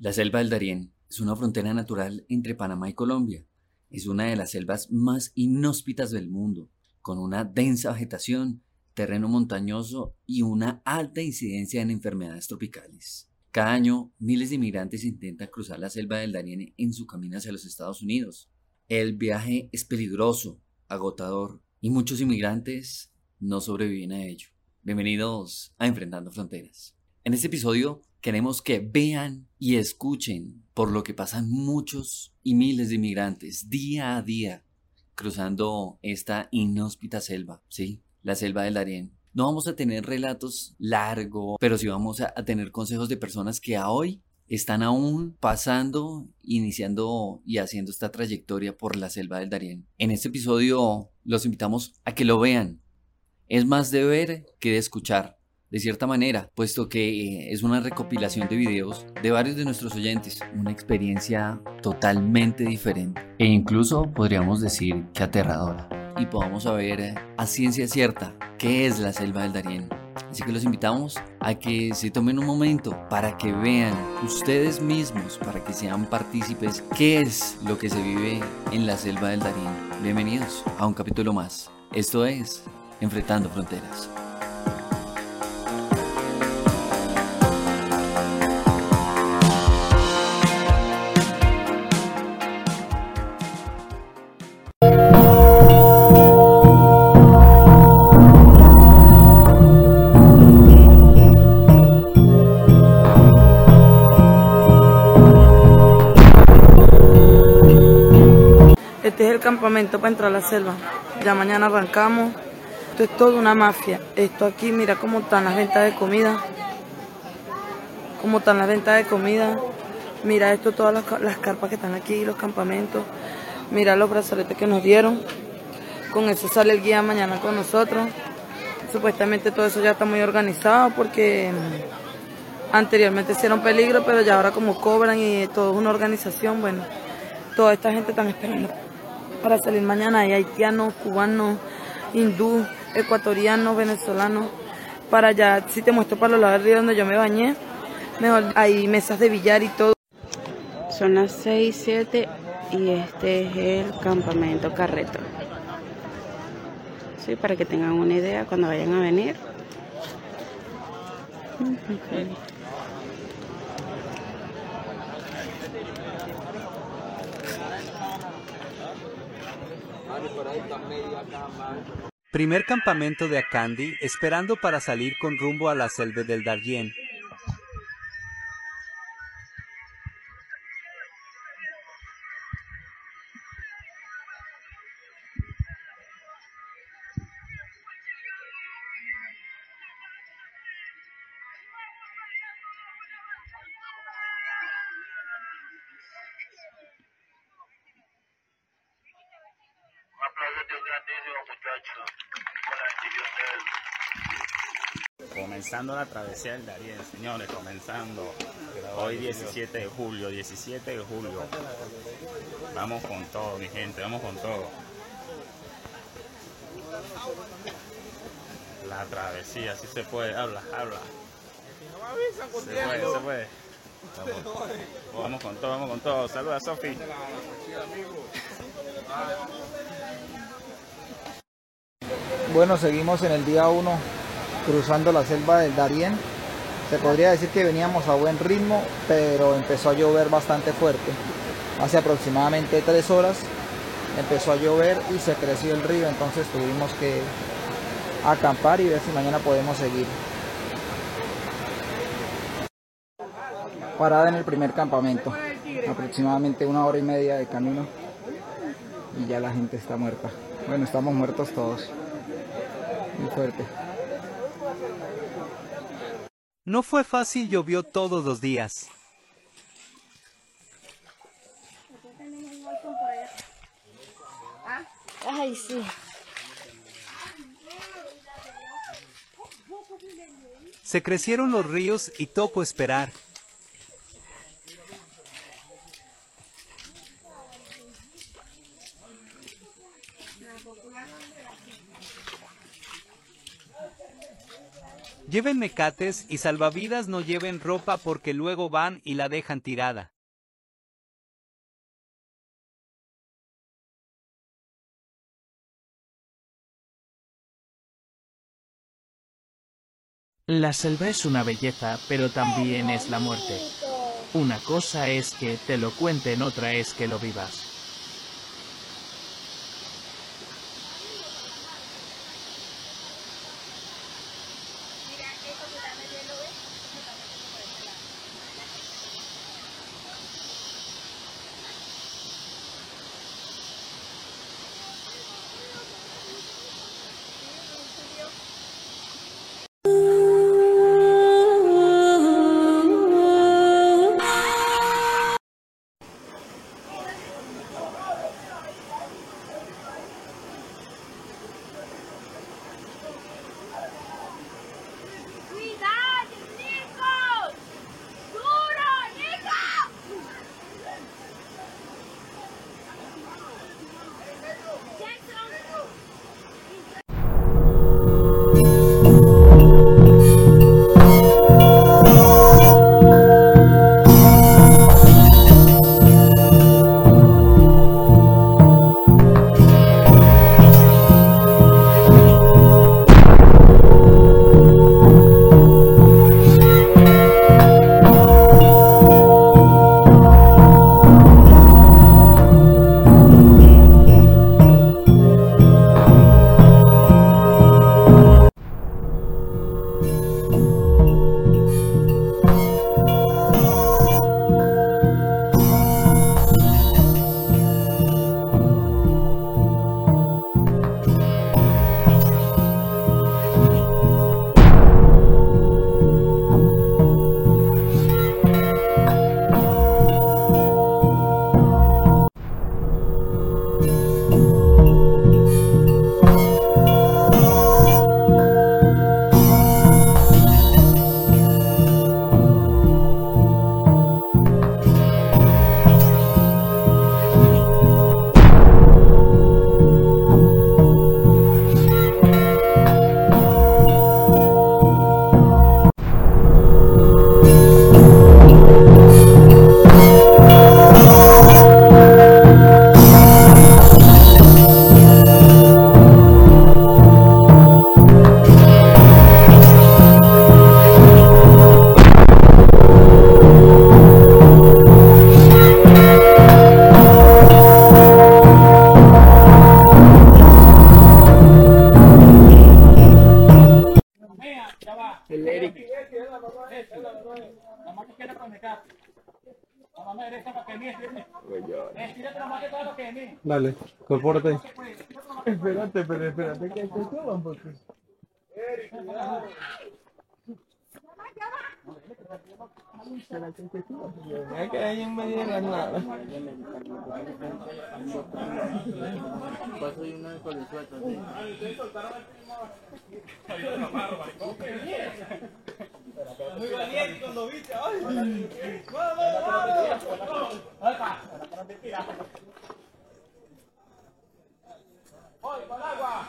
La selva del Darién es una frontera natural entre Panamá y Colombia. Es una de las selvas más inhóspitas del mundo, con una densa vegetación, terreno montañoso y una alta incidencia en enfermedades tropicales. Cada año, miles de inmigrantes intentan cruzar la selva del Darién en su camino hacia los Estados Unidos. El viaje es peligroso, agotador, y muchos inmigrantes no sobreviven a ello. Bienvenidos a Enfrentando Fronteras. En este episodio Queremos que vean y escuchen por lo que pasan muchos y miles de inmigrantes día a día cruzando esta inhóspita selva, ¿sí? La selva del Darién. No vamos a tener relatos largos, pero sí vamos a, tener consejos de personas que a hoy están aún pasando, iniciando y haciendo esta trayectoria por la selva del Darién. En este episodio los invitamos a que lo vean. Es más de ver que de escuchar de cierta manera, puesto que es una recopilación de videos de varios de nuestros oyentes, una experiencia totalmente diferente e incluso podríamos decir que aterradora. Y podamos saber a ciencia cierta qué es la selva del Darién. Así que los invitamos a que se tomen un momento para que vean ustedes mismos, para que sean partícipes, qué es lo que se vive en la selva del Darién. Bienvenidos a un capítulo más. Esto es Enfrentando Fronteras. Campamento para entrar a la selva. Ya mañana arrancamos. Esto es toda una mafia. Esto aquí, mira cómo están las ventas de comida. Cómo están las ventas de comida. Mira esto, todas las, carpas que están aquí, los campamentos. Mira los brazaletes que nos dieron. Con eso sale el guía mañana con nosotros. Supuestamente todo eso ya está muy organizado porque mm, anteriormente hicieron peligro, pero ya ahora como cobran y todo es una organización, bueno, toda esta gente está esperando para salir mañana. Hay haitianos, cubanos, hindú, ecuatorianos, venezolanos. Para allá, si te muestro para los lados del río donde yo me bañé, mejor hay mesas de billar y todo. Son las 6, 7 y este es el campamento Carreto. Sí, para que tengan una idea cuando vayan a venir. Primer campamento de Akandi esperando para salir con rumbo a la selva del Darién. La travesía del Darién, señores, comenzando. Hoy 17 de julio, 17 de julio. Vamos con todo, mi gente, vamos con todo. La travesía, si se puede, habla, habla. Se puede, se puede. Vamos, con todo, vamos con todo. Saluda, Sofi. Bueno, seguimos en el día 1 cruzando la selva del Darién. Se podría decir que veníamos a buen ritmo, pero empezó a llover bastante fuerte. Hace aproximadamente 3 horas empezó a llover y se creció el río, entonces tuvimos que acampar y ver si mañana podemos seguir. Parada en el primer campamento, aproximadamente una hora y media de camino y ya la gente está muerta. Bueno, estamos muertos todos muy fuerte. No fue fácil, llovió todos los días. Ay, sí. Se crecieron los ríos y tocó esperar. Lleven mecates y salvavidas no lleven ropa porque luego van y la dejan tirada. La selva es una belleza, pero también es la muerte. Una cosa es que te lo cuenten, otra es que lo vivas. Dale, compórtate. Espérate, pero espérate que te suban porque... Espérate que ahí de la nada. Muy valiente cuando viste. ¡Ay! ¡Voy con agua!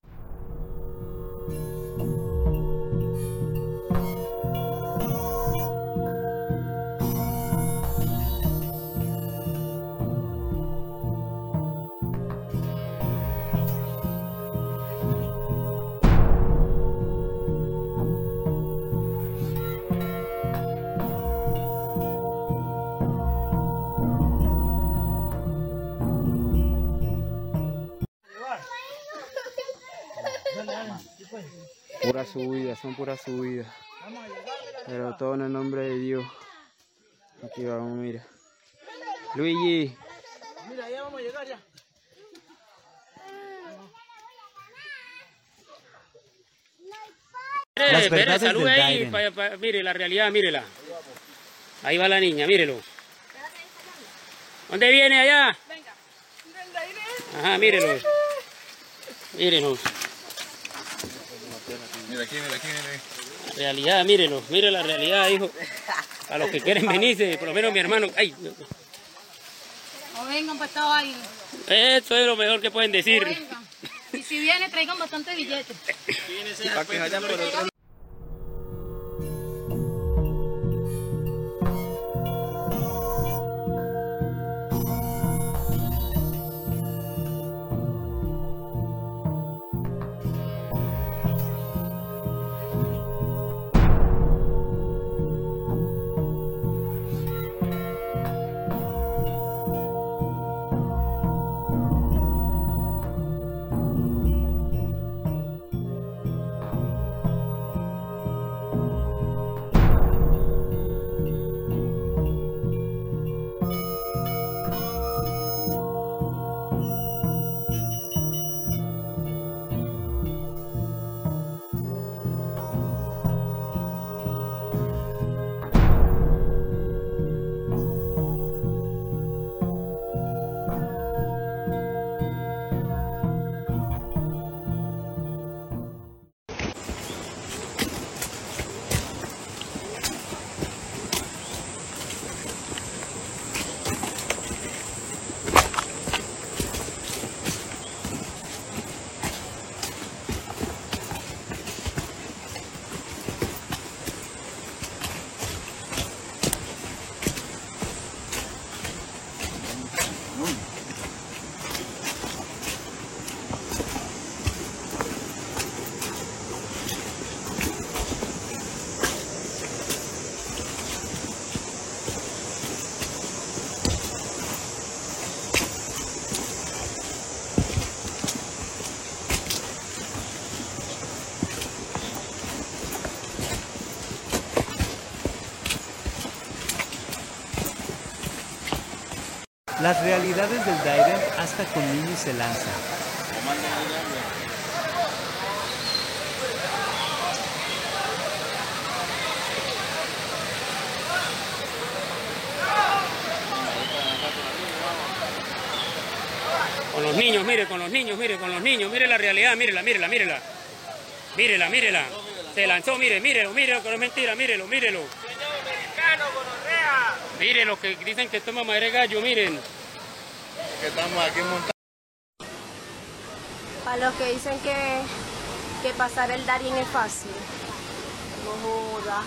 Pura subida, son pura subida. Pero todo en el nombre de Dios. Aquí vamos, mira. Luigi. Mira, ya vamos a llegar ya. Las salud ahí, pa- pa- mire la realidad, mírela. Ahí va la niña, mírelo. ¿Dónde viene allá? Ajá, mírelo. Mírelo. Mira aquí, mira aquí, mira La realidad, mírelo. Mire la realidad, hijo. A los que quieren venirse, por lo menos mi hermano. Ay, No vengan para esta vaina. Eso es lo mejor que pueden decir. Y si viene, traigan bastante billetes. Las realidades del Dairen hasta con niños se lanzan. Con los niños, mire, con los niños, mire, con los niños, mire la realidad, mírela, mírela, mírela. Mírela, mírela. Se lanzó, mire, mírelo, mírelo, que no es mentira, mírelo, mírelo. Mire lo que dicen que toma madre gallo, miren. Estamos aquí montados. Para los que dicen que, que pasar el Darien es fácil. No joda.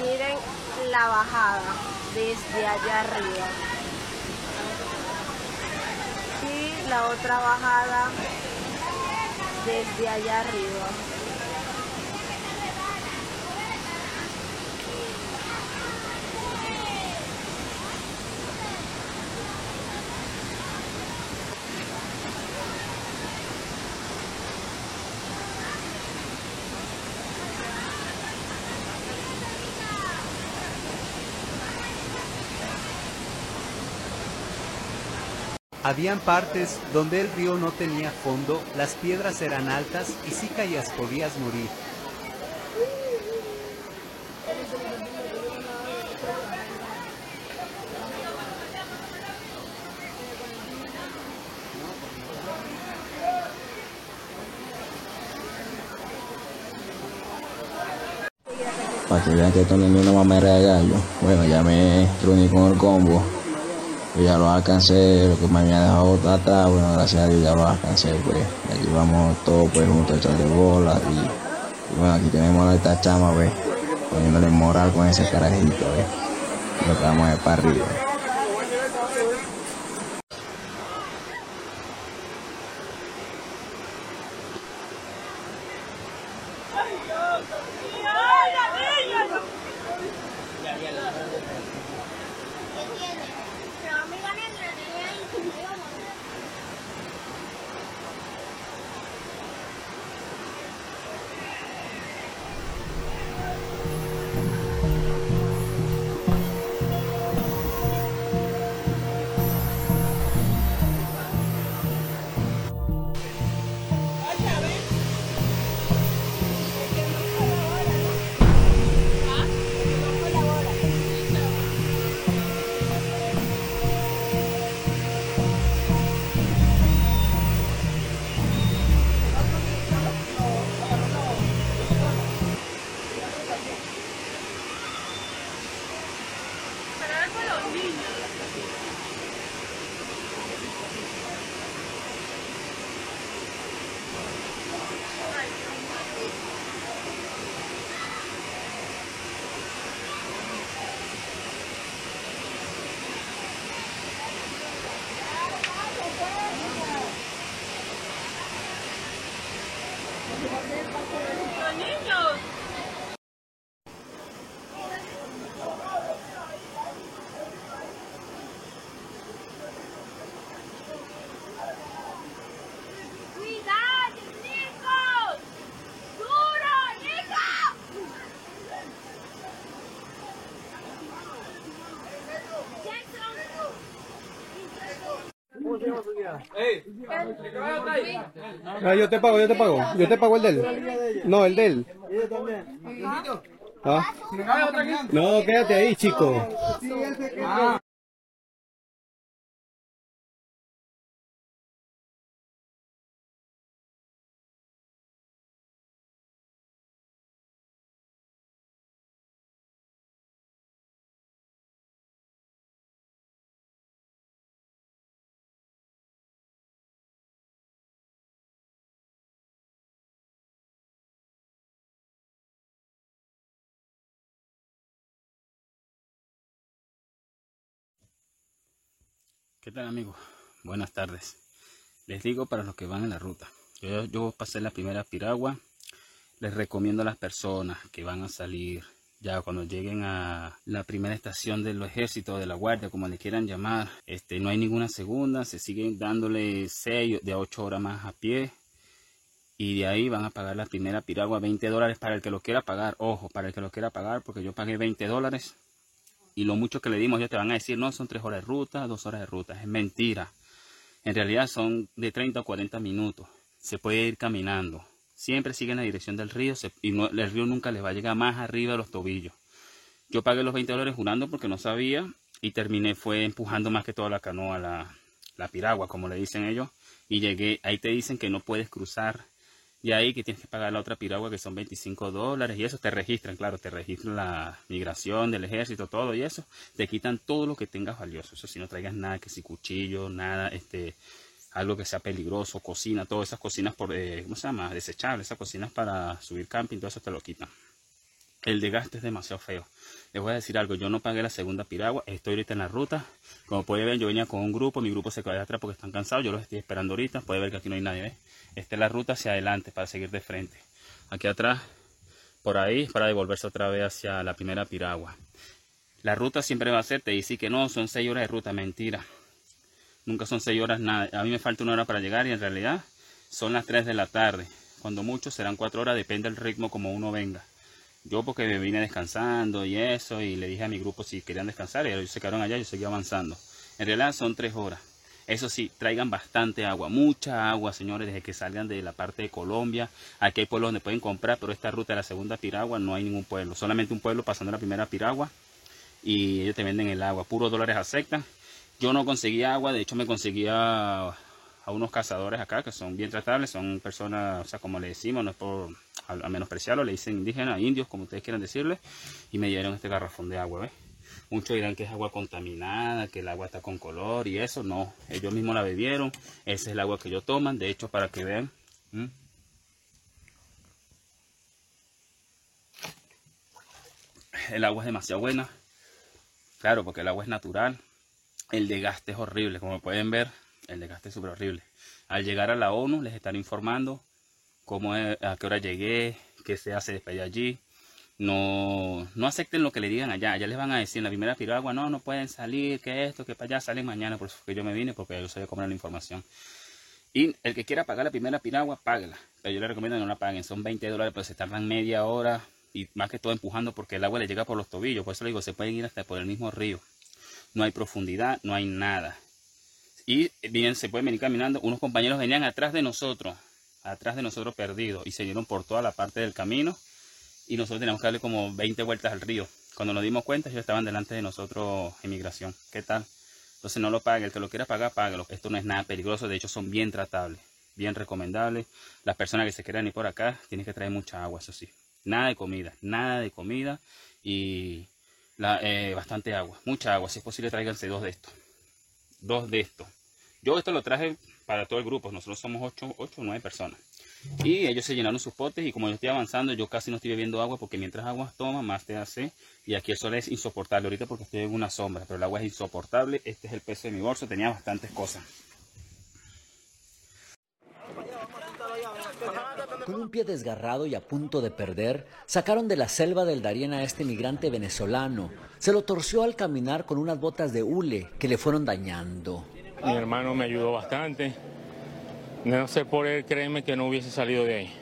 Miren la bajada desde allá arriba. Y la otra bajada desde allá arriba. Habían partes donde el río no tenía fondo, las piedras eran altas y si caías podías morir. Para que vean que esto no es una mamera de gallo. Bueno, ya me reuní con el combo. Yo ya lo alcancé, lo que me había dejado atrás, bueno, gracias a Dios ya lo alcancé, pues. Aquí vamos todos pues juntos a echarle bola y, y bueno, aquí tenemos a esta chama, pues, poniéndole moral con ese carajito, pues. Lo que vamos a ir para arriba. Ah, yo te pago, yo te pago. Yo te pago el del. No, el del. Ah. No, quédate ahí, chico. ¿Qué tal amigos? Buenas tardes. Les digo para los que van en la ruta. Yo, yo pasé la primera piragua. Les recomiendo a las personas que van a salir ya cuando lleguen a la primera estación del ejército de la guardia, como le quieran llamar, este, no hay ninguna segunda, se siguen dándole 6 de 8 horas más a pie y de ahí van a pagar la primera piragua 20 dólares para el que lo quiera pagar, ojo, para el que lo quiera pagar, porque yo pagué 20 dólares y lo mucho que le dimos, ya te van a decir, no, son 3 horas de ruta, 2 horas de ruta, es mentira, en realidad son de 30 o 40 minutos, se puede ir caminando, siempre siguen la dirección del río y el río nunca les va a llegar más arriba de los tobillos. Yo pagué los 20 dólares jurando porque no sabía y terminé fue empujando más que toda la canoa, la, la piragua, como le dicen ellos, y llegué, ahí te dicen que no puedes cruzar y ahí que tienes que pagar la otra piragua que son 25 dólares y eso te registran, claro, te registran la migración del ejército, todo y eso, te quitan todo lo que tengas valioso, eso si no traigas nada, que si cuchillo, nada, este, algo que sea peligroso, cocina, todas esas cocinas por, eh, ¿cómo se llama? Desechables, esas cocinas para subir camping, todo eso te lo quitan. El desgaste es demasiado feo. Les voy a decir algo, yo no pagué la segunda piragua, estoy ahorita en la ruta. Como pueden ver, yo venía con un grupo, mi grupo se quedó atrás porque están cansados, yo los estoy esperando ahorita, puede ver que aquí no hay nadie. Esta es la ruta hacia adelante para seguir de frente. Aquí atrás, por ahí, para devolverse otra vez hacia la primera piragua. La ruta siempre va a ser, te dice que no, son 6 horas de ruta, mentira. Nunca son 6 horas nada. A mí me falta una hora para llegar y en realidad son las 3 de la tarde. Cuando mucho serán 4 horas, depende del ritmo como uno venga. Yo porque me vine descansando y eso, y le dije a mi grupo si querían descansar, y ellos se quedaron allá y yo seguí avanzando. En realidad son 3 horas. Eso sí, traigan bastante agua, mucha agua, señores, desde que salgan de la parte de Colombia. Aquí hay pueblos donde pueden comprar, pero esta ruta de la segunda piragua no hay ningún pueblo. Solamente un pueblo pasando la primera piragua y ellos te venden el agua. Puros dólares aceptan. Yo no conseguía agua, de hecho me conseguía a unos cazadores acá que son bien tratables, son personas, o sea, como le decimos, no es por a, a menospreciarlo, le dicen indígenas, indios, como ustedes quieran decirle, y me dieron este garrafón de agua, ¿ves? Muchos dirán que es agua contaminada, que el agua está con color y eso, no, ellos mismos la bebieron, ese es el agua que ellos toman, de hecho, para que vean. El agua es demasiado buena, claro, porque el agua es natural, el desgaste es horrible, como pueden ver, el desgaste es súper horrible. Al llegar a la ONU les estaré informando cómo es- a qué hora llegué, qué se hace después de allí. No, no acepten lo que le digan allá. Allá les van a decir en la primera piragua, no, no pueden salir, que esto, que para allá salen mañana. Por eso que yo me vine, porque yo sabía cómo era la información. Y el que quiera pagar la primera piragua, páguela. Pero yo les recomiendo que no la paguen. Son 20 dólares, pero se tardan media hora y más que todo empujando porque el agua le llega por los tobillos. Por eso le digo, se pueden ir hasta por el mismo río. No hay profundidad, no hay nada. Y bien, se pueden venir caminando. Unos compañeros venían atrás de nosotros, atrás de nosotros perdidos, y se dieron por toda la parte del camino. Y nosotros teníamos que darle como 20 vueltas al río. Cuando nos dimos cuenta, ellos estaban delante de nosotros en migración. ¿Qué tal? Entonces no lo pague. El que lo quiera pagar, págalo. Esto no es nada peligroso. De hecho, son bien tratables, bien recomendables. Las personas que se quieran ir por acá, tienen que traer mucha agua, eso sí. Nada de comida, nada de comida y la, eh, bastante agua, mucha agua. Si es posible, tráiganse dos de estos. Dos de estos. Yo esto lo traje para todo el grupo. Nosotros somos 8 o 9 personas. Y ellos se llenaron sus potes y como yo estoy avanzando, yo casi no estoy bebiendo agua porque mientras agua toma, más te hace. Y aquí el sol es insoportable ahorita porque estoy en una sombra, pero el agua es insoportable. Este es el peso de mi bolso, tenía bastantes cosas. Con un pie desgarrado y a punto de perder, sacaron de la selva del Darién a este migrante venezolano. Se lo torció al caminar con unas botas de hule que le fueron dañando. Mi hermano me ayudó bastante. No ser por él, créeme que no hubiese salido de ahí.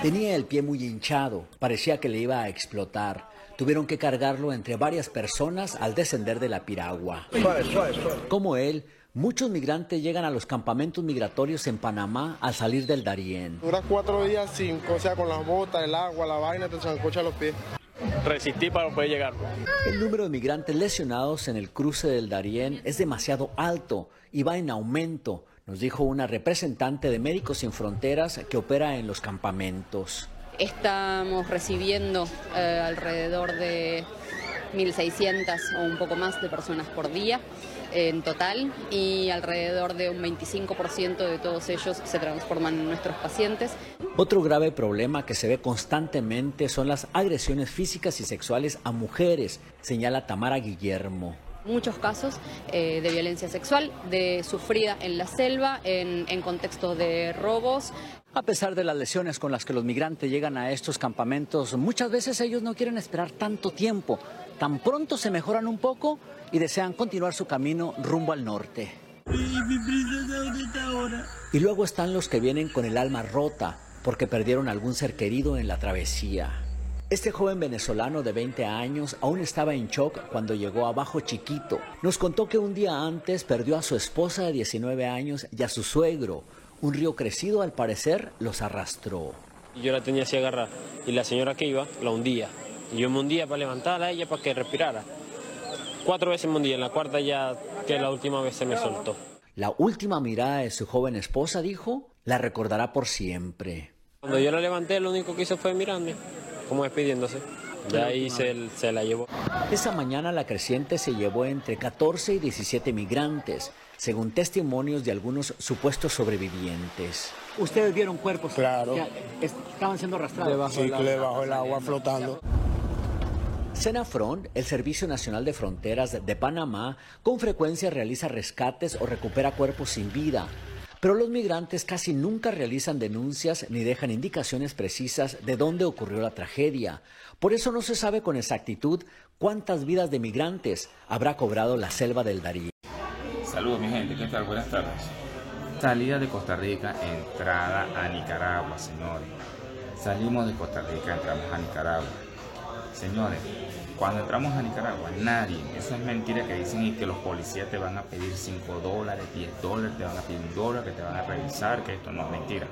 Tenía el pie muy hinchado, parecía que le iba a explotar. Tuvieron que cargarlo entre varias personas al descender de la piragua. Como él, Muchos migrantes llegan a los campamentos migratorios en Panamá al salir del Darién. Dura cuatro días, cinco, o sea, con las botas, el agua, la vaina, te zancocha los pies. Resistí para poder llegar. El número de migrantes lesionados en el cruce del Darién es demasiado alto y va en aumento, nos dijo una representante de Médicos Sin Fronteras que opera en los campamentos. Estamos recibiendo eh, alrededor de 1.600 o un poco más de personas por día en total y alrededor de un 25% de todos ellos se transforman en nuestros pacientes. Otro grave problema que se ve constantemente son las agresiones físicas y sexuales a mujeres, señala Tamara Guillermo muchos casos eh, de violencia sexual, de sufrida en la selva, en, en contexto de robos. A pesar de las lesiones con las que los migrantes llegan a estos campamentos, muchas veces ellos no quieren esperar tanto tiempo. Tan pronto se mejoran un poco y desean continuar su camino rumbo al norte. Y luego están los que vienen con el alma rota porque perdieron algún ser querido en la travesía. Este joven venezolano de 20 años aún estaba en shock cuando llegó a Bajo Chiquito. Nos contó que un día antes perdió a su esposa de 19 años y a su suegro. Un río crecido al parecer los arrastró. Yo la tenía así agarrada y la señora que iba la hundía. Y yo me hundía para levantarla a ella para que respirara. Cuatro veces me hundía, en la cuarta ya que la última vez se me soltó. La última mirada de su joven esposa, dijo, la recordará por siempre. Cuando yo la levanté, lo único que hizo fue mirarme como despidiéndose. Ya ahí se, se, la llevó. Esa mañana la creciente se llevó entre 14 y 17 migrantes, según testimonios de algunos supuestos sobrevivientes. ¿Ustedes vieron cuerpos? Claro. Que estaban siendo arrastrados. Debajo sí, del debajo del agua flotando. Senafront, el Servicio Nacional de Fronteras de Panamá, con frecuencia realiza rescates o recupera cuerpos sin vida. Pero los migrantes casi nunca realizan denuncias ni dejan indicaciones precisas de dónde ocurrió la tragedia. Por eso no se sabe con exactitud cuántas vidas de migrantes habrá cobrado la selva del Darío. Saludos mi gente, ¿qué tal? Buenas tardes. Salida de Costa Rica, entrada a Nicaragua, señores. Salimos de Costa Rica, entramos a Nicaragua. Señores, cuando entramos a Nicaragua, nadie, eso es mentira que dicen y que los policías te van a pedir 5 dólares, 10 dólares, te van a pedir un dólar, que te van a revisar, que esto no es mentira.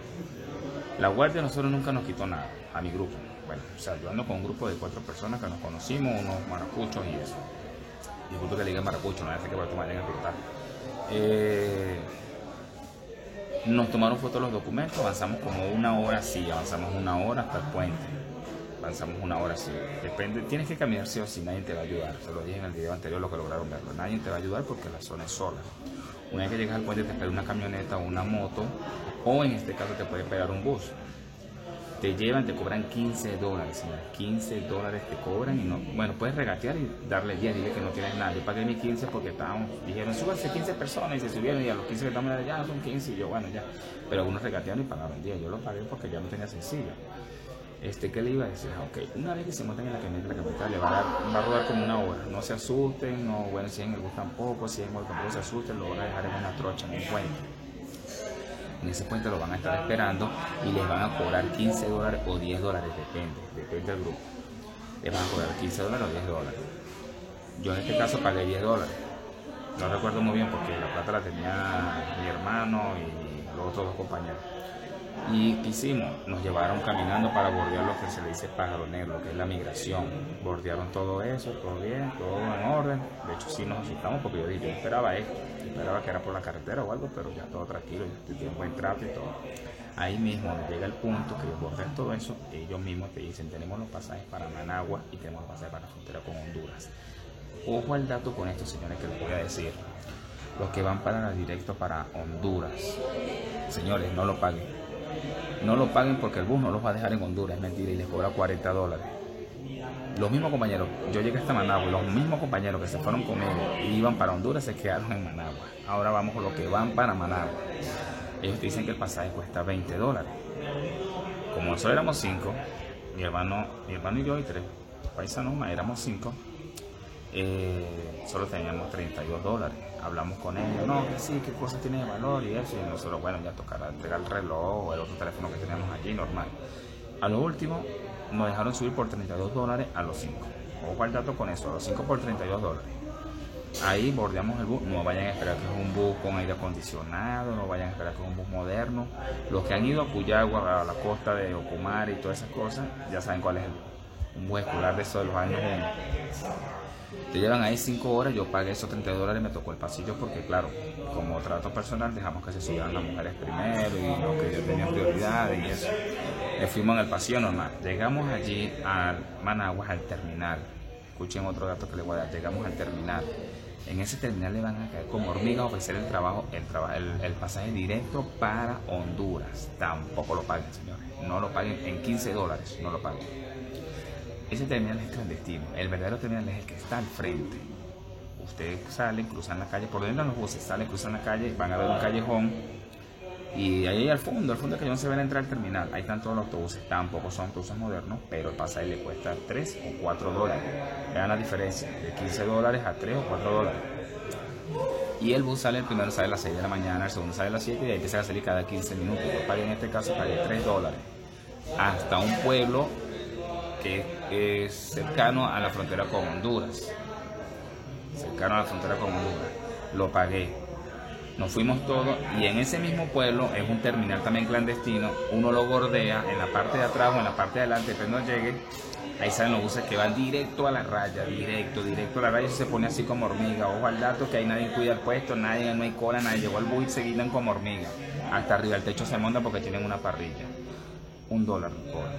La guardia nosotros nunca nos quitó nada, a mi grupo. Bueno, o con un grupo de cuatro personas que nos conocimos, unos maracuchos y eso. Disculpe que le diga maracucho, no hace que va a tomar en el eh, nos tomaron fotos los documentos, avanzamos como una hora, sí, avanzamos una hora hasta el puente avanzamos una hora así. Depende, tienes que caminar sí o sí, nadie te va a ayudar. Se lo dije en el video anterior, lo que lograron verlo. Nadie te va a ayudar porque la zona es sola. Una vez que llegas al puente te espera una camioneta o una moto, o en este caso te puede esperar un bus. Te llevan, te cobran 15 dólares, 15 dólares te cobran y no, bueno, puedes regatear y darle 10, dile que no tienes nada. Yo pagué mis 15 porque estábamos, dijeron, súbanse 15 personas y se subieron y a los 15 que estamos ya son 15 y yo, bueno, ya. Pero algunos regatearon y pagaban 10, yo lo pagué porque ya no tenía sencillo este, ¿qué le iba a decir? Ah, ok, una vez que se monten en la camioneta, la camioneta le va a, dar, va a rodar como una hora. No se asusten, no, bueno, si en el bus tampoco, si en el tampoco se asusten, lo van a dejar en una trocha, en un puente. En ese puente lo van a estar esperando y les van a cobrar 15 dólares o 10 dólares, depende, depende del grupo. Les van a cobrar 15 dólares o 10 dólares. Yo en este caso pagué 10 dólares. No recuerdo muy bien porque la plata la tenía mi hermano y los otros dos compañeros. ¿Y qué hicimos? Nos llevaron caminando para bordear lo que se le dice pájaro negro, que es la migración. Bordearon todo eso, todo bien, todo en orden. De hecho, sí nos asustamos porque yo dije, yo esperaba esto. Esperaba que era por la carretera o algo, pero ya todo tranquilo, tiene buen trato y todo. Ahí mismo llega el punto que bordean todo eso, ellos mismos te dicen, tenemos los pasajes para Managua y tenemos los pasajes para la frontera con Honduras. Ojo al dato con esto, señores, que les voy a decir. Los que van para directo para Honduras, señores, no lo paguen no lo paguen porque el bus no los va a dejar en Honduras, es mentira, y les cobra 40 dólares. Los mismos compañeros, yo llegué hasta Managua, los mismos compañeros que se fueron conmigo y iban para Honduras se quedaron en Managua. Ahora vamos con los que van para Managua. Ellos dicen que el pasaje cuesta 20 dólares. Como nosotros éramos 5, mi hermano, mi hermano y yo y tres paisanos éramos 5, eh, solo teníamos 32 dólares. Hablamos con ellos, no, que sí, qué cosas tiene de valor y eso. Y nosotros, bueno, ya tocará entregar el reloj o el otro teléfono que teníamos allí, normal. A lo último, nos dejaron subir por 32 dólares a los 5. Ojo al dato con eso, a los 5 por 32 dólares. Ahí bordeamos el bus, no vayan a esperar que es un bus con aire acondicionado, no vayan a esperar que es un bus moderno. Los que han ido a Puyagua, a la costa de Ocumare y todas esas cosas, ya saben cuál es el bus. Un bus escolar de esos de los años 1. Te llevan ahí 5 horas, yo pagué esos 30 dólares y me tocó el pasillo porque claro, como trato personal dejamos que se subieran las mujeres primero y los que yo tenía prioridad y eso. Le fuimos en el pasillo normal. Llegamos allí al Managua, al terminal. Escuchen otro dato que les voy a dar. Llegamos al terminal. En ese terminal le van a caer como hormigas a ofrecer el trabajo, el, traba- el pasaje directo para Honduras. Tampoco lo paguen, señores. No lo paguen en 15 dólares, no lo paguen. Ese terminal es clandestino. El verdadero terminal es el que está al frente. Ustedes salen, cruzan la calle, por dentro de los buses, salen, cruzan la calle, van a ver un callejón. Y ahí al fondo, al fondo del callejón se ve la entrada al terminal. Ahí están todos los autobuses. Tampoco son autobuses modernos, pero el pasaje le cuesta 3 o 4 dólares. Vean la diferencia, de 15 dólares a 3 o 4 dólares. Y el bus sale, el primero sale a las 6 de la mañana, el segundo sale a las 7 y ahí empieza a salir cada 15 minutos. Yo pagué en este caso, pagué 3 dólares. Hasta un pueblo que es cercano a la frontera con Honduras. Cercano a la frontera con Honduras. Lo pagué. Nos fuimos todos y en ese mismo pueblo es un terminal también clandestino. Uno lo bordea en la parte de atrás o en la parte de adelante, pero no llegue. Ahí salen los buses que van directo a la raya, directo, directo a la raya. y se pone así como hormiga. Ojo al dato que ahí nadie cuida el puesto, nadie, no hay cola, nadie llegó al bus y se guindan como hormiga. Hasta arriba el techo se monta porque tienen una parrilla. Un dólar cobran.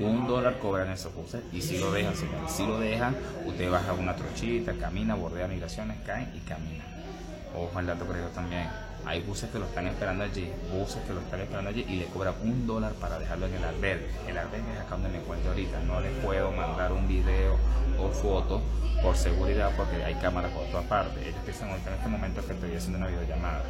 Un dólar cobran esos buses y si lo dejan, señores, si lo dejan, usted baja una trochita, camina, bordea migraciones, cae y camina. Ojo al dato por eso también. Hay buses que lo están esperando allí, buses que lo están esperando allí y le cobran un dólar para dejarlo en el albergue. El albergue es acá donde me encuentro ahorita. No les puedo mandar un video o foto por seguridad porque hay cámaras por todas partes. Ellos piensan ahorita en este momento que estoy haciendo una videollamada.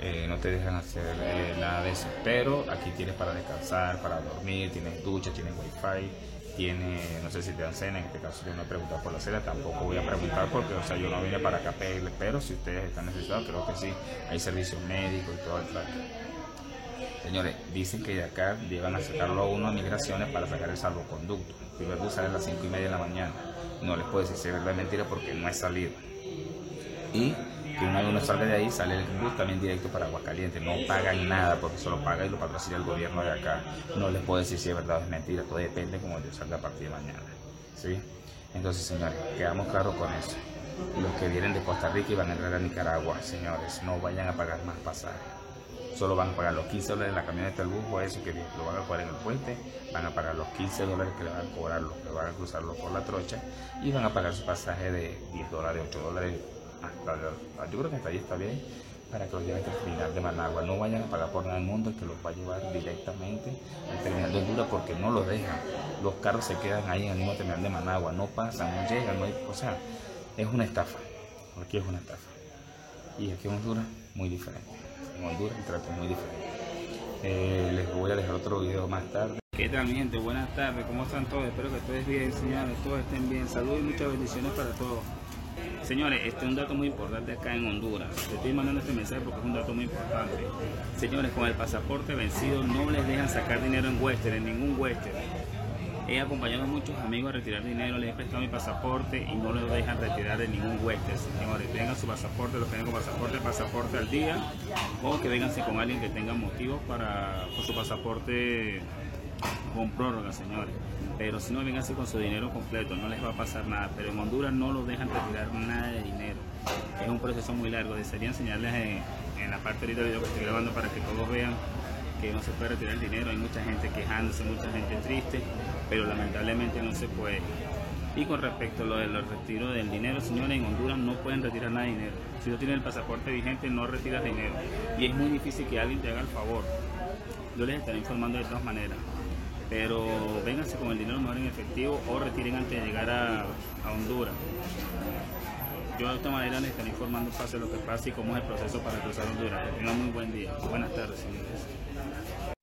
Eh, no te dejan hacer eh, nada de eso. Pero aquí tienes para descansar, para dormir, tienes ducha, tienes wifi, tiene, no sé si te dan cena, en este caso yo no he preguntado por la cena, tampoco voy a preguntar porque, o sea, yo no vine para acá a pedirle, pero si ustedes están necesitados, creo que sí, hay servicio médico y todo el trato. Señores, dicen que de acá llegan a sacarlo a uno a migraciones para sacar el salvoconducto. El primer bus sale a las 5 y media de la mañana. No les puedo decir si es verdad mentira porque no he salido. Y que una vez uno salga de ahí, sale el bus también directo para Aguascalientes. No pagan nada porque solo paga y lo patrocina el gobierno de acá. No les puedo decir si es verdad o es mentira. Todo depende como yo salga a partir de mañana. ¿Sí? Entonces, señores, quedamos claros con eso. Los que vienen de Costa Rica y van a entrar a Nicaragua, señores, no vayan a pagar más pasajes. Solo van a pagar los 15 dólares en la camioneta del bus o eso que lo van a cobrar en el puente. Van a pagar los 15 dólares que le van a cobrar los que van a cruzarlo por la trocha. Y van a pagar su pasaje de 10 dólares, 8 dólares. Hasta, yo creo que hasta ahí está bien para que los lleven al terminal de Managua. No vayan a pagar por nada del mundo, el que los va a llevar directamente al terminal de Honduras porque no los dejan. Los carros se quedan ahí en el mismo terminal de Managua, no pasan, no llegan, no hay, o sea, es una estafa. Aquí es una estafa. Y aquí en Honduras, muy diferente. En Honduras el trato es muy diferente. Eh, les voy a dejar otro video más tarde. ¿Qué tal mi gente? Buenas tardes, ¿cómo están todos? Espero que todos bien, señores, todos estén bien. Saludos y muchas bendiciones para todos. Señores, este es un dato muy importante acá en Honduras. Te estoy mandando este mensaje porque es un dato muy importante. Señores, con el pasaporte vencido no les dejan sacar dinero en Western, en ningún Western. He acompañado a muchos amigos a retirar dinero, les he prestado mi pasaporte y no los dejan retirar de ningún Western. Señores, tengan su pasaporte, los que vengan con pasaporte, pasaporte al día o que vengan con alguien que tenga motivos para con su pasaporte con prórroga, señores. Pero si no, vénganse con su dinero completo, no les va a pasar nada. Pero en Honduras no los dejan retirar nada de dinero. Es un proceso muy largo. Desearía enseñarles en, la parte ahorita del video que estoy grabando para que todos vean que no se puede retirar el dinero. Hay mucha gente quejándose, mucha gente triste, pero lamentablemente no se puede. Y con respecto a lo del retiro del dinero, señores, en Honduras no pueden retirar nada de dinero. Si no tienen el pasaporte vigente, no retiras dinero. Y es muy difícil que alguien te haga el favor. Yo les estaré informando de todas maneras pero vénganse con el dinero mejor en efectivo o retiren antes de llegar a, a Honduras. Yo de esta manera les estaré informando pase lo que pase y cómo es el proceso para cruzar Honduras. Que tengan muy buen día. Buenas tardes, señores.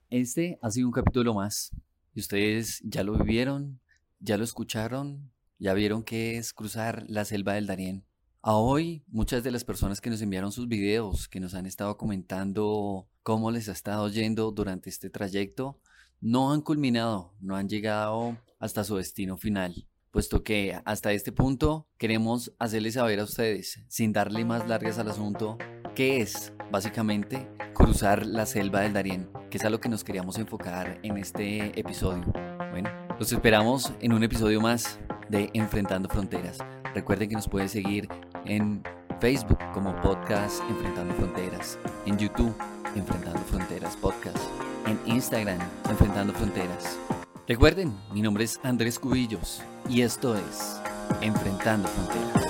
Este ha sido un capítulo más. Y ustedes ya lo vivieron, ya lo escucharon, ya vieron qué es cruzar la selva del Darién. A hoy, muchas de las personas que nos enviaron sus videos, que nos han estado comentando cómo les ha estado yendo durante este trayecto, no han culminado, no han llegado hasta su destino final. puesto que hasta este punto queremos hacerles saber a ustedes, sin darle más largas al asunto, qué es básicamente cruzar la selva del Darién, que es a lo que nos queríamos enfocar en este episodio. Bueno, los esperamos en un episodio más de Enfrentando Fronteras. Recuerden que nos pueden seguir en Facebook como podcast Enfrentando Fronteras, en YouTube Enfrentando Fronteras Podcast, en Instagram Enfrentando Fronteras. Recuerden, mi nombre es Andrés Cubillos y esto es Enfrentando Fronteras.